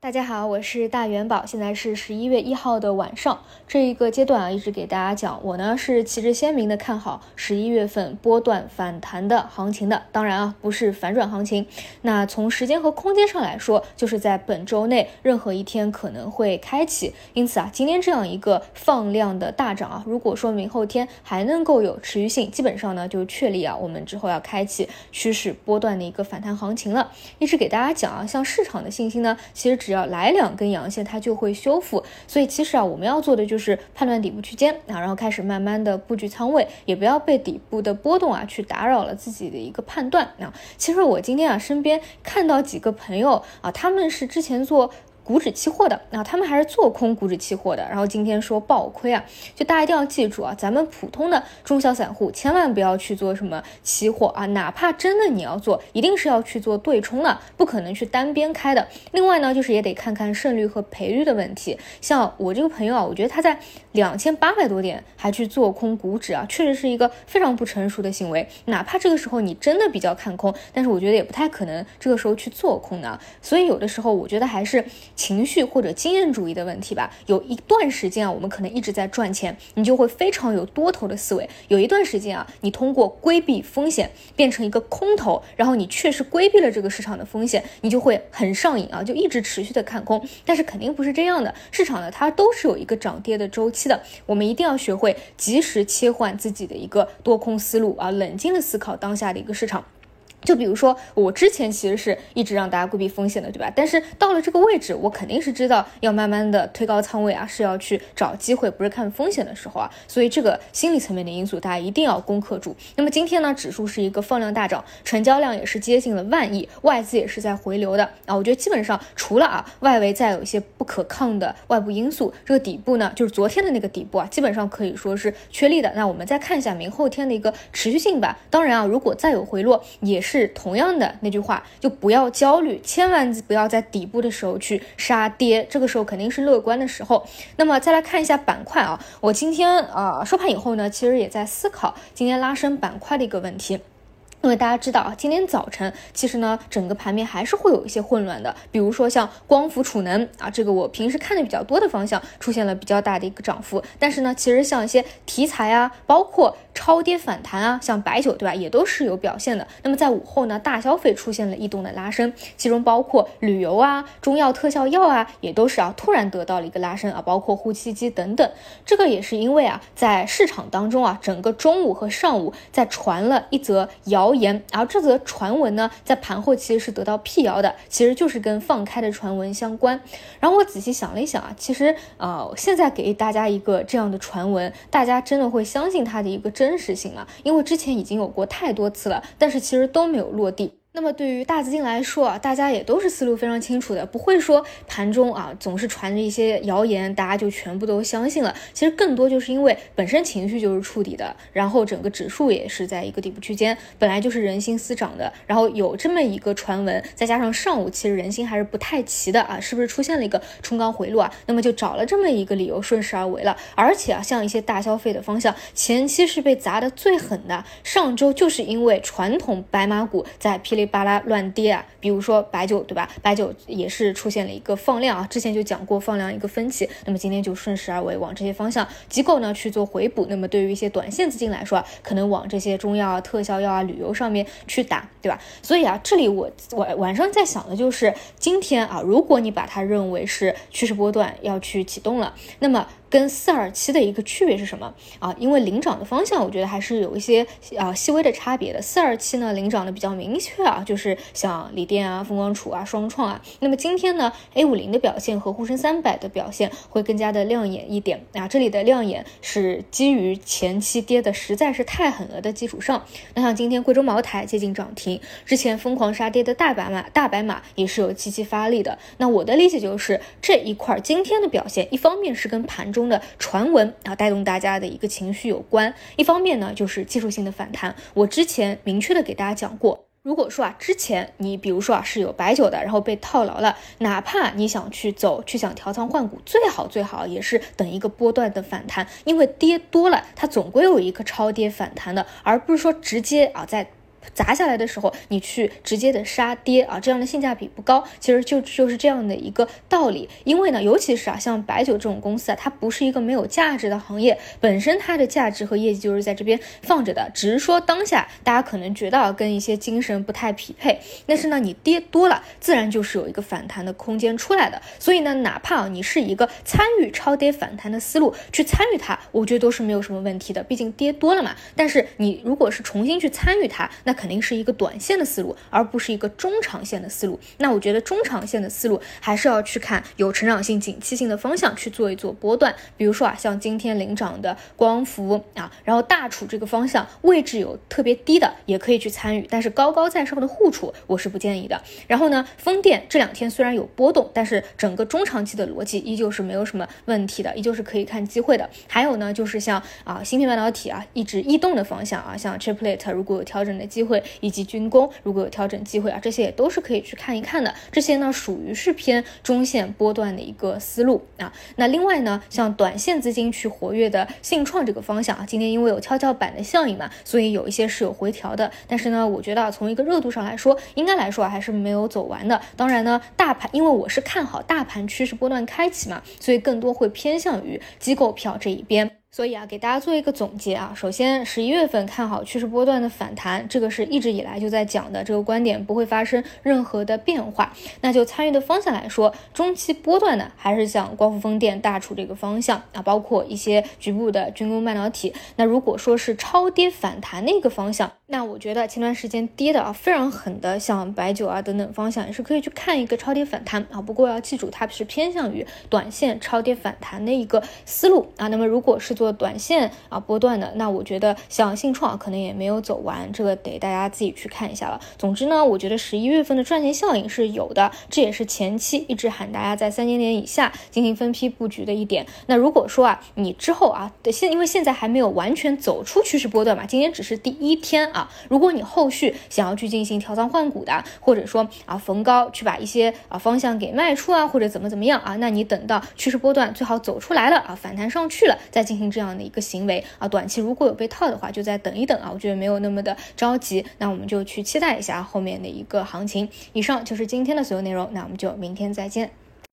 大家好，我是大元宝，现在是十一月一号的晚上。这一个阶段啊，一直给大家讲，我呢是旗帜鲜明的看好十一月份波段反弹的行情的。当然啊，不是反转行情。那从时间和空间上来说，就是在本周内任何一天可能会开启。因此啊，今天这样一个放量的大涨啊，如果说明后天还能够有持续性，基本上呢就确立啊，我们之后要开启趋势波段的一个反弹行情了。一直给大家讲啊，像市场的信心呢，其实。只要来两根阳线，它就会修复。所以其实啊，我们要做的就是判断底部区间啊，然后开始慢慢的布局仓位，也不要被底部的波动啊去打扰了自己的一个判断啊。其实我今天啊，身边看到几个朋友啊，他们是之前做。股指期货的，那他们还是做空股指期货的，然后今天说爆亏啊，就大家一定要记住啊，咱们普通的中小散户千万不要去做什么期货啊，哪怕真的你要做，一定是要去做对冲的，不可能去单边开的。另外呢，就是也得看看胜率和赔率的问题。像我这个朋友啊，我觉得他在两千八百多点还去做空股指啊，确实是一个非常不成熟的行为。哪怕这个时候你真的比较看空，但是我觉得也不太可能这个时候去做空的。所以有的时候我觉得还是。情绪或者经验主义的问题吧。有一段时间啊，我们可能一直在赚钱，你就会非常有多头的思维。有一段时间啊，你通过规避风险变成一个空头，然后你确实规避了这个市场的风险，你就会很上瘾啊，就一直持续的看空。但是肯定不是这样的，市场呢它都是有一个涨跌的周期的。我们一定要学会及时切换自己的一个多空思路啊，冷静的思考当下的一个市场。就比如说，我之前其实是一直让大家规避风险的，对吧？但是到了这个位置，我肯定是知道要慢慢的推高仓位啊，是要去找机会，不是看风险的时候啊。所以这个心理层面的因素，大家一定要攻克住。那么今天呢，指数是一个放量大涨，成交量也是接近了万亿，外资也是在回流的啊。我觉得基本上除了啊外围再有一些不可抗的外部因素，这个底部呢，就是昨天的那个底部啊，基本上可以说是确立的。那我们再看一下明后天的一个持续性吧。当然啊，如果再有回落，也是。是同样的那句话，就不要焦虑，千万不要在底部的时候去杀跌，这个时候肯定是乐观的时候。那么再来看一下板块啊，我今天啊收盘以后呢，其实也在思考今天拉升板块的一个问题。因为大家知道啊，今天早晨其实呢，整个盘面还是会有一些混乱的。比如说像光伏储能啊，这个我平时看的比较多的方向出现了比较大的一个涨幅。但是呢，其实像一些题材啊，包括超跌反弹啊，像白酒对吧，也都是有表现的。那么在午后呢，大消费出现了异动的拉升，其中包括旅游啊、中药特效药啊，也都是啊突然得到了一个拉升啊，包括呼吸机等等。这个也是因为啊，在市场当中啊，整个中午和上午在传了一则谣。谣言，而这则传闻呢，在盘后其实是得到辟谣的，其实就是跟放开的传闻相关。然后我仔细想了一想啊，其实呃，现在给大家一个这样的传闻，大家真的会相信它的一个真实性吗？因为之前已经有过太多次了，但是其实都没有落地。那么对于大资金来说啊，大家也都是思路非常清楚的，不会说盘中啊总是传着一些谣言，大家就全部都相信了。其实更多就是因为本身情绪就是触底的，然后整个指数也是在一个底部区间，本来就是人心思涨的，然后有这么一个传闻，再加上上午其实人心还是不太齐的啊，是不是出现了一个冲高回落啊？那么就找了这么一个理由顺势而为了。而且啊，像一些大消费的方向，前期是被砸的最狠的，上周就是因为传统白马股在霹雳。巴拉乱跌啊，比如说白酒，对吧？白酒也是出现了一个放量啊，之前就讲过放量一个分歧，那么今天就顺势而为，往这些方向机构呢去做回补。那么对于一些短线资金来说啊，可能往这些中药啊、特效药啊、旅游上面去打，对吧？所以啊，这里我晚晚上在想的就是今天啊，如果你把它认为是趋势波段要去启动了，那么。跟四二七的一个区别是什么啊？因为领涨的方向，我觉得还是有一些啊细微的差别的。四二七呢，领涨的比较明确啊，就是像锂电啊、风光储啊、双创啊。那么今天呢，A 五零的表现和沪深三百的表现会更加的亮眼一点啊。这里的亮眼是基于前期跌的实在是太狠了的基础上。那像今天贵州茅台接近涨停，之前疯狂杀跌的大白马大白马也是有积极发力的。那我的理解就是这一块今天的表现，一方面是跟盘中。中的传闻啊，带动大家的一个情绪有关。一方面呢，就是技术性的反弹。我之前明确的给大家讲过，如果说啊，之前你比如说啊是有白酒的，然后被套牢了，哪怕你想去走，去想调仓换股，最好最好也是等一个波段的反弹，因为跌多了，它总归有一个超跌反弹的，而不是说直接啊在。砸下来的时候，你去直接的杀跌啊，这样的性价比不高。其实就就是这样的一个道理。因为呢，尤其是啊，像白酒这种公司啊，它不是一个没有价值的行业，本身它的价值和业绩就是在这边放着的，只是说当下大家可能觉得跟一些精神不太匹配。但是呢，你跌多了，自然就是有一个反弹的空间出来的。所以呢，哪怕你是一个参与超跌反弹的思路去参与它，我觉得都是没有什么问题的。毕竟跌多了嘛。但是你如果是重新去参与它，那肯定是一个短线的思路，而不是一个中长线的思路。那我觉得中长线的思路还是要去看有成长性、景气性的方向去做一做波段。比如说啊，像今天领涨的光伏啊，然后大储这个方向位置有特别低的，也可以去参与。但是高高在上的沪储我是不建议的。然后呢，风电这两天虽然有波动，但是整个中长期的逻辑依旧是没有什么问题的，依旧是可以看机会的。还有呢，就是像啊芯片半导体啊，一直异动的方向啊，像 Chiplet 如果有调整的机会，会以及军工如果有调整机会啊，这些也都是可以去看一看的。这些呢，属于是偏中线波段的一个思路啊。那另外呢，像短线资金去活跃的信创这个方向啊，今天因为有跷跷板的效应嘛，所以有一些是有回调的。但是呢，我觉得啊，从一个热度上来说，应该来说还是没有走完的。当然呢，大盘因为我是看好大盘趋势波段开启嘛，所以更多会偏向于机构票这一边。所以啊，给大家做一个总结啊，首先十一月份看好趋势波段的反弹，这个是一直以来就在讲的，这个观点不会发生任何的变化。那就参与的方向来说，中期波段呢，还是像光伏、风电、大储这个方向啊，包括一些局部的军工半导体。那如果说是超跌反弹的一个方向，那我觉得前段时间跌的啊非常狠的，像白酒啊等等方向，也是可以去看一个超跌反弹啊。不过要记住，它是偏向于短线超跌反弹的一个思路啊。那么如果是做短线啊波段的，那我觉得像信创可能也没有走完，这个得大家自己去看一下了。总之呢，我觉得十一月份的赚钱效应是有的，这也是前期一直喊大家在三千点以下进行分批布局的一点。那如果说啊，你之后啊，现因为现在还没有完全走出趋势波段嘛，今天只是第一天啊，如果你后续想要去进行调仓换股的，或者说啊逢高去把一些啊方向给卖出啊，或者怎么怎么样啊，那你等到趋势波段最好走出来了啊，反弹上去了，再进行这样的。一个行为啊，短期如果有被套的话，就再等一等啊，我觉得没有那么的着急，那我们就去期待一下后面的一个行情。以上就是今天的所有内容，那我们就明天再见。